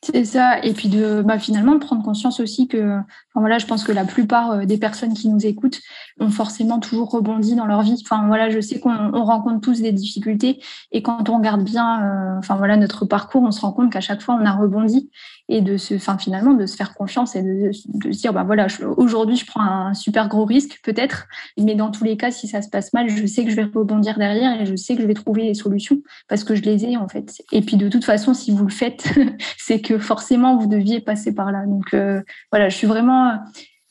C'est ça, et puis de bah, finalement prendre conscience aussi que, enfin voilà, je pense que la plupart euh, des personnes qui nous écoutent ont forcément toujours rebondi dans leur vie. Enfin voilà, je sais qu'on rencontre tous des difficultés, et quand on regarde bien, euh, enfin voilà, notre parcours, on se rend compte qu'à chaque fois on a rebondi, et de se, enfin finalement de se faire confiance et de, de se dire, bah voilà, aujourd'hui je prends un super gros risque peut-être, mais dans tous les cas, si ça se passe mal, je sais que je vais rebondir derrière et je sais que je vais trouver des solutions parce que je les ai en fait. Et puis de toute façon, si vous le faites, c'est que forcément vous deviez passer par là. Donc euh, voilà, je suis vraiment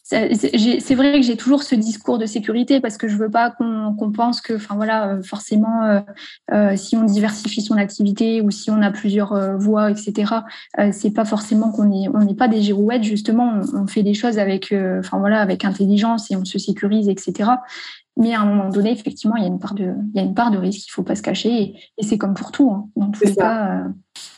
c'est vrai que j'ai toujours ce discours de sécurité parce que je veux pas qu'on pense que, enfin voilà, euh, forcément, euh, euh, si on diversifie son activité ou si on a plusieurs voies, etc. C'est pas forcément qu'on est, n'est pas des girouettes justement. On, on fait des choses avec, enfin voilà, avec intelligence et on se sécurise, etc. Mais à un moment donné, effectivement, il y a une part de, il y a une part de risque. Il faut pas se cacher. Et, et c'est comme pour tout. Hein. Dans tous les cas, euh,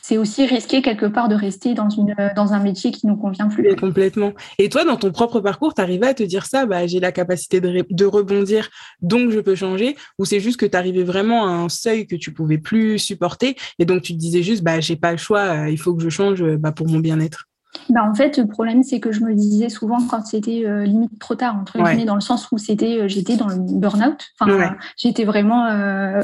c'est aussi risqué quelque part de rester dans, une, dans un métier qui nous convient plus. Et complètement. Et toi, dans ton propre parcours, tu arrivais à te dire ça, bah, j'ai la capacité de, de, rebondir, donc je peux changer, ou c'est juste que tu arrivais vraiment à un seuil que tu pouvais plus supporter, et donc tu te disais juste, bah, j'ai pas le choix, euh, il faut que je change bah, pour mon bien-être? Bah en fait, le problème, c'est que je me disais souvent quand c'était euh, limite trop tard, entre guillemets, dans le sens où c'était, euh, j'étais dans le burn-out. Enfin, ouais. j'étais vraiment euh,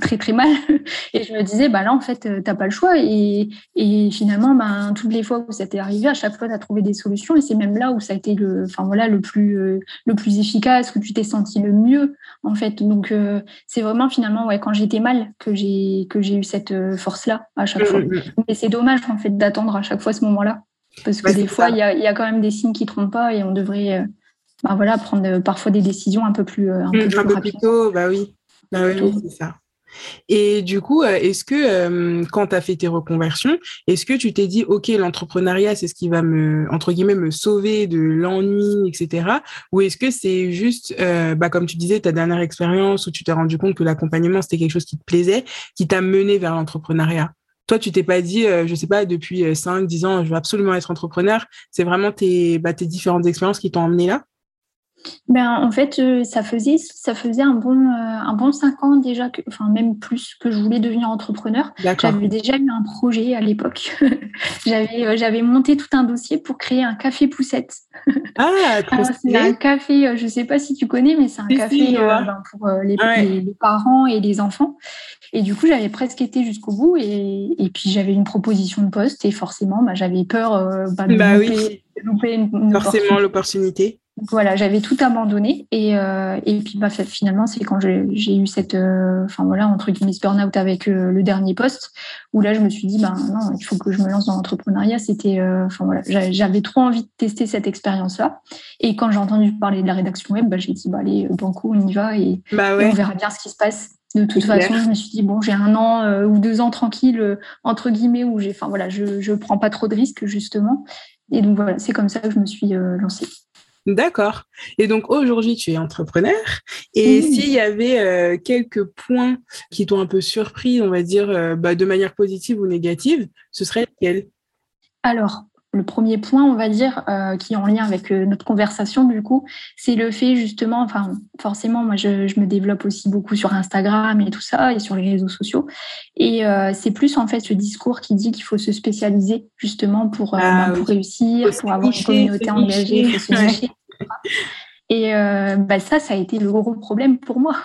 très très mal. Et je me disais, bah là, en fait, t'as pas le choix. Et, et finalement, bah, toutes les fois où ça t'est arrivé, à chaque fois, tu as trouvé des solutions. Et c'est même là où ça a été le, enfin voilà, le plus, le plus efficace, où tu t'es senti le mieux, en fait. Donc, c'est vraiment finalement, ouais, quand j'étais mal, que j'ai que j'ai eu cette force-là à chaque fois. Mais c'est dommage, en fait, d'attendre à chaque fois ce moment-là. Parce que ouais, des fois, il y a, y a, quand même des signes qui ne trompent pas et on devrait euh, bah, voilà, prendre parfois des décisions un peu plus, un peu mmh, plus un peu plus tôt, bah oui. Bah oui, oui c'est ça. Et du coup, est-ce que euh, quand tu as fait tes reconversions, est-ce que tu t'es dit, OK, l'entrepreneuriat, c'est ce qui va me, entre guillemets, me sauver de l'ennui, etc. Ou est-ce que c'est juste, euh, bah, comme tu disais, ta dernière expérience où tu t'es rendu compte que l'accompagnement, c'était quelque chose qui te plaisait, qui t'a mené vers l'entrepreneuriat? Toi, tu t'es pas dit, euh, je sais pas, depuis 5, 10 ans, je veux absolument être entrepreneur. C'est vraiment tes, bah, tes différentes expériences qui t'ont emmené là? Ben, en fait, euh, ça faisait, ça faisait un bon, euh, un bon cinq ans déjà, que, enfin même plus, que je voulais devenir entrepreneur. J'avais déjà eu un projet à l'époque. j'avais, euh, j'avais monté tout un dossier pour créer un café poussette. Ah, c'est un café, je ne sais pas si tu connais, mais c'est un café si, ben, pour les, ouais. les, les, parents et les enfants. Et du coup, j'avais presque été jusqu'au bout. Et, et puis, j'avais une proposition de poste et forcément, bah, j'avais peur bah, de bah, louper, oui. de louper une, une forcément l'opportunité. Voilà, j'avais tout abandonné et, euh, et puis bah, finalement c'est quand j'ai eu cette, euh, enfin voilà entre guillemets burn-out avec euh, le dernier poste où là je me suis dit ben non il faut que je me lance dans l'entrepreneuriat. C'était, euh, enfin voilà, j'avais trop envie de tester cette expérience là et quand j'ai entendu parler de la rédaction web, bah, j'ai dit bah allez banco on y va et, bah ouais. et, on verra bien ce qui se passe. De toute façon, je me suis dit bon j'ai un an euh, ou deux ans tranquille entre guillemets où j'ai, enfin voilà, je je prends pas trop de risques justement et donc voilà c'est comme ça que je me suis euh, lancée. D'accord. Et donc aujourd'hui, tu es entrepreneur. Et mmh. s'il y avait euh, quelques points qui t'ont un peu surpris, on va dire, euh, bah, de manière positive ou négative, ce serait lesquels? Alors, le premier point, on va dire, euh, qui est en lien avec euh, notre conversation, du coup, c'est le fait justement, enfin, forcément, moi, je, je, me développe aussi beaucoup sur Instagram et tout ça, et sur les réseaux sociaux. Et euh, c'est plus, en fait, ce discours qui dit qu'il faut se spécialiser, justement, pour, ah, pour oui. réussir, pour avoir une communauté engagée, il faut se nicher. Et euh, bah ça, ça a été le gros problème pour moi.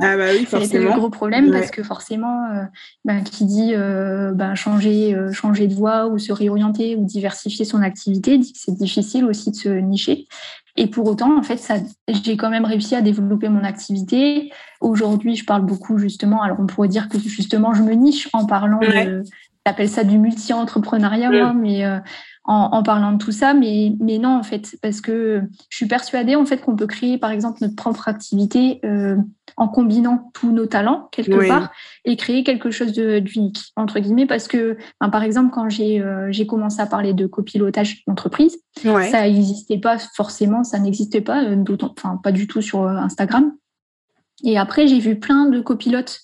Ah bah oui, forcément. ça a été le gros problème ouais. parce que forcément, euh, bah, qui dit euh, bah, changer, euh, changer de voie ou se réorienter ou diversifier son activité, dit que c'est difficile aussi de se nicher. Et pour autant, en fait, ça, j'ai quand même réussi à développer mon activité. Aujourd'hui, je parle beaucoup justement. Alors, on pourrait dire que justement, je me niche en parlant ouais. de j'appelle ça du multi-entrepreneuriat, moi, mais en, parlant de tout ça, mais, mais non, en fait, parce que je suis persuadée, en fait, qu'on peut créer, par exemple, notre propre activité euh, en combinant tous nos talents, quelque part, et créer quelque chose d'unique, entre guillemets, parce que, ben, par exemple, quand j'ai euh, j'ai commencé à parler de copilotage d'entreprise, ça n'existait pas forcément, ça n'existait pas, euh, enfin, pas du tout sur Instagram. Et après, j'ai vu plein de copilotes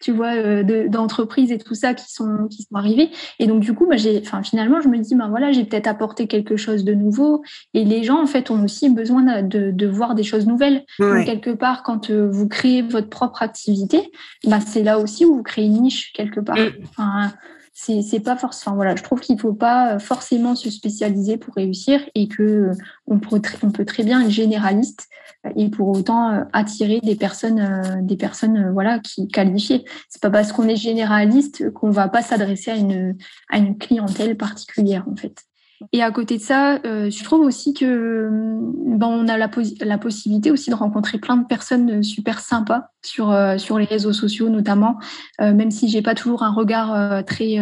tu vois, euh, d'entreprises et tout ça qui sont, qui sont arrivés. Et donc, du coup, bah, j'ai, enfin, finalement, je me dis, ben voilà, j'ai peut-être apporté quelque chose de nouveau. Et les gens, en fait, ont aussi besoin de, de voir des choses nouvelles. Donc, quelque part, quand euh, vous créez votre propre activité, bah, c'est là aussi où vous créez une niche, quelque part. Mm. Enfin, c'est pas forcément voilà je trouve qu'il faut pas forcément se spécialiser pour réussir et que euh, on peut, on peut très bien être généraliste et pour autant euh, attirer des personnes euh, des personnes voilà qui qualifiées. C'est pas parce qu'on est généraliste qu'on va pas s'adresser à une à une clientèle particulière en fait et à côté de ça, euh, je trouve aussi que ben, on a la, la, possibilité aussi de rencontrer plein de personnes super sympas sur, euh, sur les réseaux sociaux notamment, euh, même si j'ai pas toujours un regard très,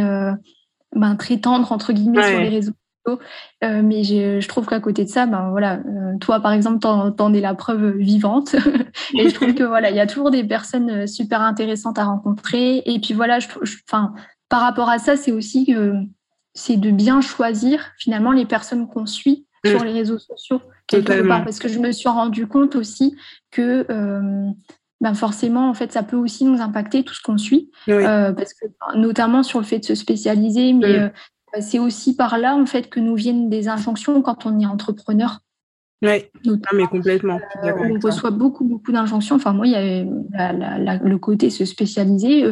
ben, très tendre entre guillemets sur les réseaux sociaux. mais je trouve qu'à côté de ça, ben voilà, toi par exemple, t'en, en es la preuve vivante. et je trouve que voilà, il y a toujours des personnes super intéressantes à rencontrer. Et puis voilà, je, enfin, par rapport à ça, c'est aussi que c'est de bien choisir finalement les personnes qu'on suit mm. sur les réseaux sociaux quelque part parce que je me suis rendu compte aussi que euh, ben forcément en fait ça peut aussi nous impacter tout ce qu'on suit euh, parce que notamment sur le fait de se spécialiser mais mm. euh, c'est aussi par là en fait que nous viennent des injonctions quand on est entrepreneur oui, mais complètement. on reçoit beaucoup, beaucoup d'injonctions. Enfin, moi, il y a le côté se spécialiser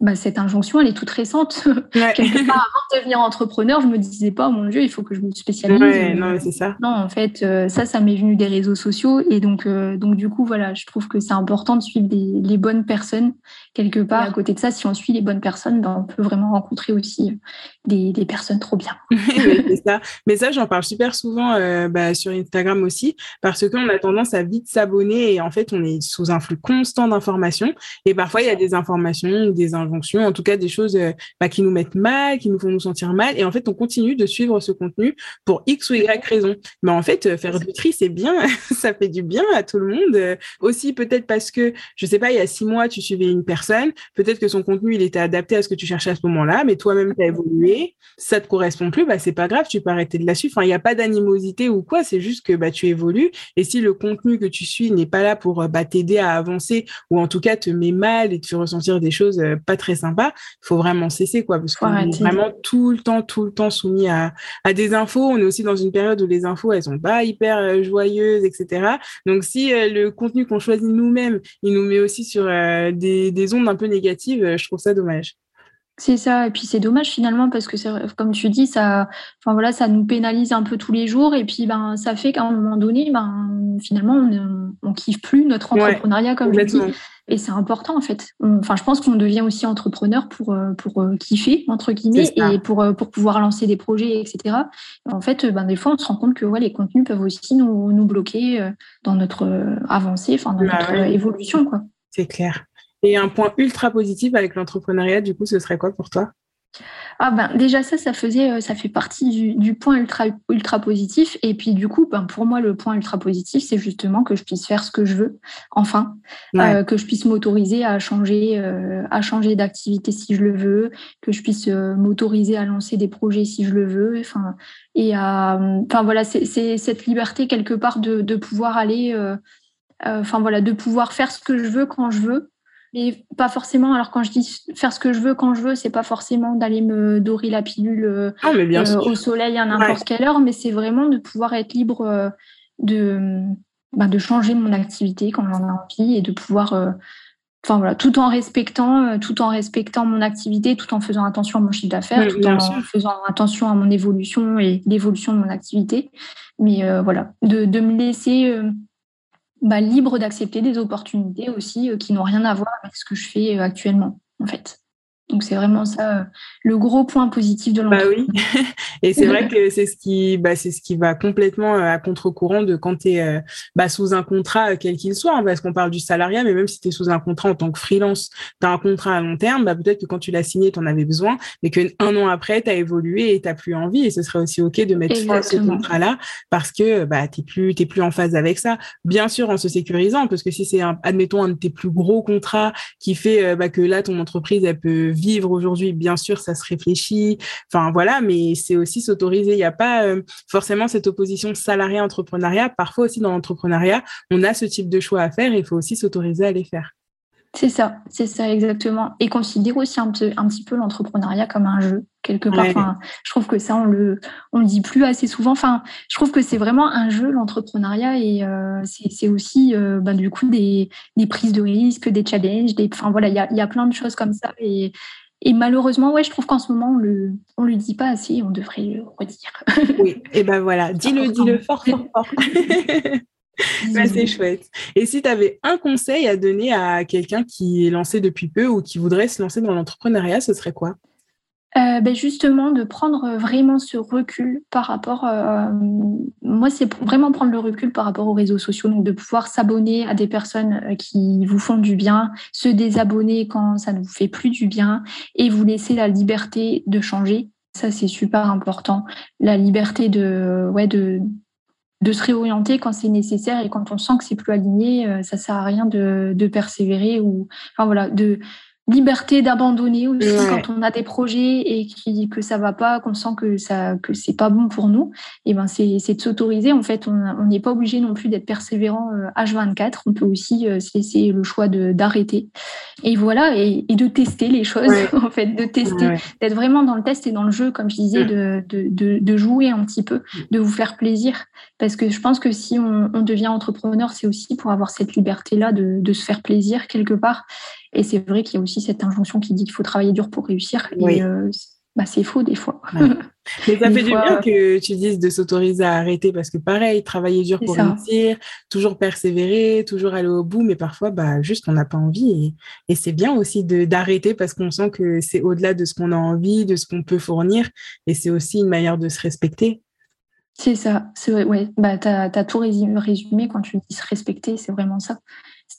bah, cette injonction, elle est toute récente. Quelque part, avant de devenir entrepreneur, je me disais pas, oh mon Dieu, il faut que je me spécialise. non, c'est ça. Non, en fait, euh, ça, ça m'est venu des réseaux sociaux. Et donc, euh, donc du coup, voilà, je trouve que c'est important de suivre les bonnes personnes quelque part. à côté de ça, si on suit les bonnes personnes, ben, on peut vraiment rencontrer aussi des, des personnes trop bien. c'est ça. Mais ça, j'en parle super souvent euh, bah, sur Instagram aussi, parce qu'on a tendance à vite s'abonner et en fait, on est sous un flux constant d'informations. Et parfois, il y a des informations, des injonctions en tout cas des choses euh, bah, qui nous mettent mal, qui nous font nous sentir mal. Et en fait, on continue de suivre ce contenu pour X ou Y raison. Mais en fait, euh, faire du tri, c'est bien, ça fait du bien à tout le monde. Euh, aussi, peut-être parce que, je sais pas, il y a six mois, tu suivais une personne, peut-être que son contenu, il était adapté à ce que tu cherchais à ce moment-là, mais toi-même, tu as évolué, ça te correspond plus, bah, c'est pas grave, tu peux arrêter de la suivre. Enfin, il n'y a pas d'animosité ou quoi, c'est juste que bah, tu évolues. Et si le contenu que tu suis n'est pas là pour bah, t'aider à avancer ou en tout cas te met mal et te fait ressentir des choses pas très sympa, il faut vraiment cesser, quoi, parce qu'on est vraiment tout le temps, tout le temps soumis à, à, des infos. On est aussi dans une période où les infos, elles sont pas hyper euh, joyeuses, etc. Donc, si euh, le contenu qu'on choisit nous-mêmes, il nous met aussi sur euh, des, des ondes un peu négatives, je trouve ça dommage. C'est ça, et puis c'est dommage finalement parce que comme tu dis, ça, enfin voilà, ça nous pénalise un peu tous les jours, et puis ben ça fait qu'à un moment donné, ben finalement on, on kiffe plus notre entrepreneuriat comme je dis, et c'est important en fait. Enfin, je pense qu'on devient aussi entrepreneur pour euh, pour euh, kiffer entre guillemets et pour euh, pour pouvoir lancer des projets, etc. en fait, ben des fois on se rend compte que ouais, les contenus peuvent aussi nous, nous bloquer dans notre avancée, enfin dans bah notre évolution quoi. C'est clair. Et un point ultra positif avec l'entrepreneuriat, du coup, ce serait quoi pour toi? Ah ben déjà ça, ça faisait, euh, ça fait partie du, point ultra ultra positif. Et puis du coup, ben pour moi le point ultra positif, c'est justement que je puisse faire ce que je veux, enfin, euh, que je puisse m'autoriser à changer, euh, à changer d'activité si je le veux, que je puisse m'autoriser à lancer des projets si je le veux, enfin, et enfin voilà, c'est cette liberté quelque part de, de pouvoir aller, enfin voilà, de pouvoir faire ce que je veux quand je veux mais pas forcément. Alors quand je dis faire ce que je veux quand je veux, c'est pas forcément d'aller me dorer la pilule euh, ah, euh, au soleil à n'importe quelle heure, mais c'est vraiment de pouvoir être libre euh, de, bah, de changer mon activité quand j'en ai envie et de pouvoir, enfin voilà, tout en respectant, tout en respectant mon activité, tout en faisant attention à mon chiffre d'affaires, tout en faisant attention à mon évolution et l'évolution de mon activité. Mais voilà, de, de me laisser bah, libre d'accepter des opportunités aussi euh, qui n'ont rien à voir avec ce que je fais euh, actuellement, en fait. Donc c'est vraiment ça le gros point positif de l'entreprise. Bah oui, et c'est vrai que c'est ce qui, bah, c'est ce qui va complètement à contre-courant de quand tu es bah, sous un contrat quel qu'il soit, hein, parce qu'on parle du salariat, mais même si tu es sous un contrat en tant que freelance, tu as un contrat à long terme, bah, peut-être que quand tu l'as signé, tu en avais besoin, mais qu'un an après, tu as évolué et tu plus envie, et ce serait aussi OK de mettre fin à ce contrat-là parce que bah, tu n'es plus, plus en phase avec ça. Bien sûr, en se sécurisant, parce que si c'est, admettons, un de tes plus gros contrats qui fait bah, que là, ton entreprise, elle peut vivre aujourd'hui, bien sûr, ça se réfléchit. Enfin, voilà, mais c'est aussi s'autoriser. Il n'y a pas euh, forcément cette opposition salariat-entrepreneuriat. Parfois aussi dans l'entrepreneuriat, on a ce type de choix à faire et il faut aussi s'autoriser à les faire. C'est ça, c'est ça exactement. Et considérer aussi un, un petit peu l'entrepreneuriat comme un jeu quelque part. je trouve que ça, on le, on le dit plus assez souvent. Enfin, je trouve que c'est vraiment un jeu, l'entrepreneuriat, et euh, c'est aussi, euh, ben, du coup, des, des, prises de risques, des challenges, des, enfin voilà, il y a, y a, plein de choses comme ça. Et, et malheureusement, ouais, je trouve qu'en ce moment, on le, on le dit pas assez, on devrait le redire. oui, et ben voilà, dis-le, dis-le fort, fort, fort. bah, c'est chouette. Et si tu avais un conseil à donner à quelqu'un qui est lancé depuis peu ou qui voudrait se lancer dans l'entrepreneuriat, ce serait quoi? Euh, ben justement de prendre vraiment ce recul par rapport euh, moi c'est vraiment prendre le recul par rapport aux réseaux sociaux donc de pouvoir s'abonner à des personnes euh, qui vous font du bien se désabonner quand ça ne vous fait plus du bien et vous laisser la liberté de changer. Ça c'est super important. La liberté de ouais de de se réorienter quand c'est nécessaire et quand on sent que c'est plus aligné ça sert à rien de, de persévérer ou enfin voilà de liberté d'abandonner aussi quand on a des projets et qui, que ça va pas, qu'on sent que ça que c'est pas bon pour nous. Et ben c'est de s'autoriser. En fait, on n'est pas obligé non plus d'être persévérant H24. Euh, on peut aussi euh, se laisser le choix d'arrêter. Et voilà, et, de tester les choses. En fait, de tester, d'être vraiment dans le test et dans le jeu, comme je disais, de, de, de, jouer un petit peu, de vous faire plaisir. Parce que je pense que si on, on devient entrepreneur, c'est aussi pour avoir cette liberté là de, de se faire plaisir quelque part et c'est vrai qu'il y a aussi cette injonction qui dit qu'il faut travailler dur pour réussir. Et euh, bah, c'est faux des fois. Mais ça fait du bien que tu dises de s'autoriser à arrêter parce que pareil, travailler dur pour réussir, toujours persévérer, toujours aller au bout, mais parfois, bah, juste, on n'a pas envie. Et, c'est bien aussi d'arrêter parce qu'on sent que c'est au-delà de ce qu'on a envie, de ce qu'on peut fournir. Et c'est aussi une manière de se respecter. C'est ça, c'est ouais. Bah, tu as, as, tout résumé quand tu dis se respecter, c'est vraiment ça.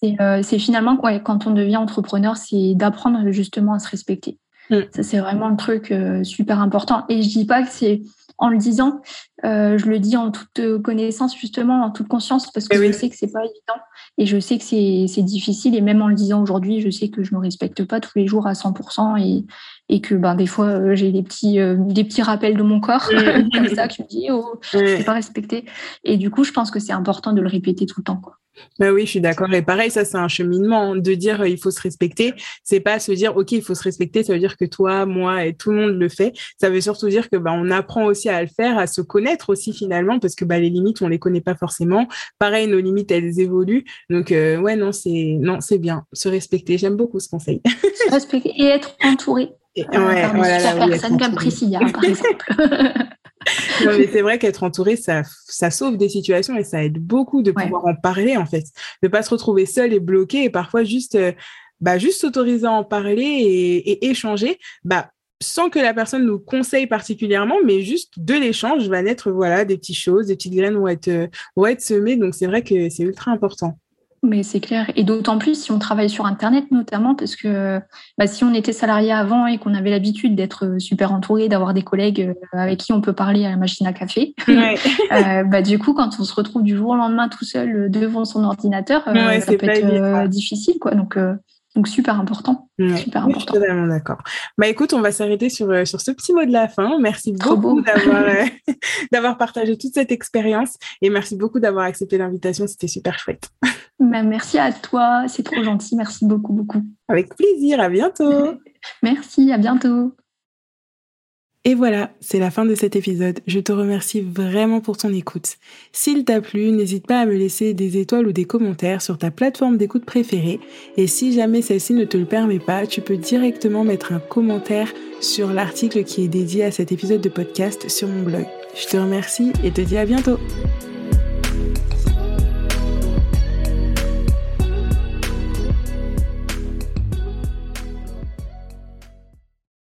Euh, c'est finalement, ouais, quand on devient entrepreneur, c'est d'apprendre justement à se respecter. Mm. Ça, c'est vraiment un truc euh, super important. Et je dis pas que c'est en le disant, euh, je le dis en toute connaissance, justement, en toute conscience, parce que eh je sais que c'est pas évident et je sais que c'est difficile. Et même en le disant aujourd'hui, je sais que je me respecte pas tous les jours à 100% et, et que ben, des fois, j'ai des petits, des petits rappels de mon corps, mm. comme ça, qui me dit, oh, je pas respecté. Et du coup, je pense que c'est important de le répéter tout le temps. Quoi. Bah oui, je suis d'accord. Et pareil, ça, c'est un cheminement de dire euh, il faut se respecter. C'est pas se dire OK, il faut se respecter. Ça veut dire que toi, moi et tout le monde le fait. Ça veut surtout dire que bah, on apprend aussi à le faire, à se connaître aussi finalement, parce que bah, les limites, on les connaît pas forcément. Pareil, nos limites, elles évoluent. Donc euh, ouais, non, c'est non, c'est bien. Se respecter. J'aime beaucoup ce conseil. Se respecter et être entouré. Et, voilà, personne comme Priscilla, par exemple. non, mais c'est vrai qu'être entouré, ça, ça sauve des situations et ça aide beaucoup de pouvoir en parler, en fait. De pas se retrouver seul et bloqué et parfois juste, euh, bah, juste s'autoriser à en parler et, échanger, bah, sans que la personne nous conseille particulièrement, mais juste de l'échange va naître, voilà, des petites choses, des petites graines vont être, euh, vont être semées. Donc, c'est vrai que c'est ultra important. Mais c'est clair. Et d'autant plus si on travaille sur Internet, notamment, parce que bah, si on était salarié avant et qu'on avait l'habitude d'être super entouré, d'avoir des collègues euh, avec qui on peut parler à la machine à café, euh, bah, du coup, quand on se retrouve du jour au lendemain tout seul devant son ordinateur, euh, ça peut être difficile. Quoi. Donc, donc super important. super important. Je suis totalement d'accord. Bah écoute, on va s'arrêter sur, euh, sur ce petit mot de la fin. Merci beaucoup d'avoir euh, d'avoir partagé toute cette expérience et merci beaucoup d'avoir accepté l'invitation. C'était super chouette. Bah, merci à toi, c'est trop gentil. Merci beaucoup beaucoup. Avec plaisir. À bientôt. merci. À bientôt. Et voilà, c'est la fin de cet épisode. Je te remercie vraiment pour ton écoute. S'il t'a plu, n'hésite pas à me laisser des étoiles ou des commentaires sur ta plateforme d'écoute préférée. Et si jamais celle-ci ne te le permet pas, tu peux directement mettre un commentaire sur l'article qui est dédié à cet épisode de podcast sur mon blog. Je te remercie et te dis à bientôt.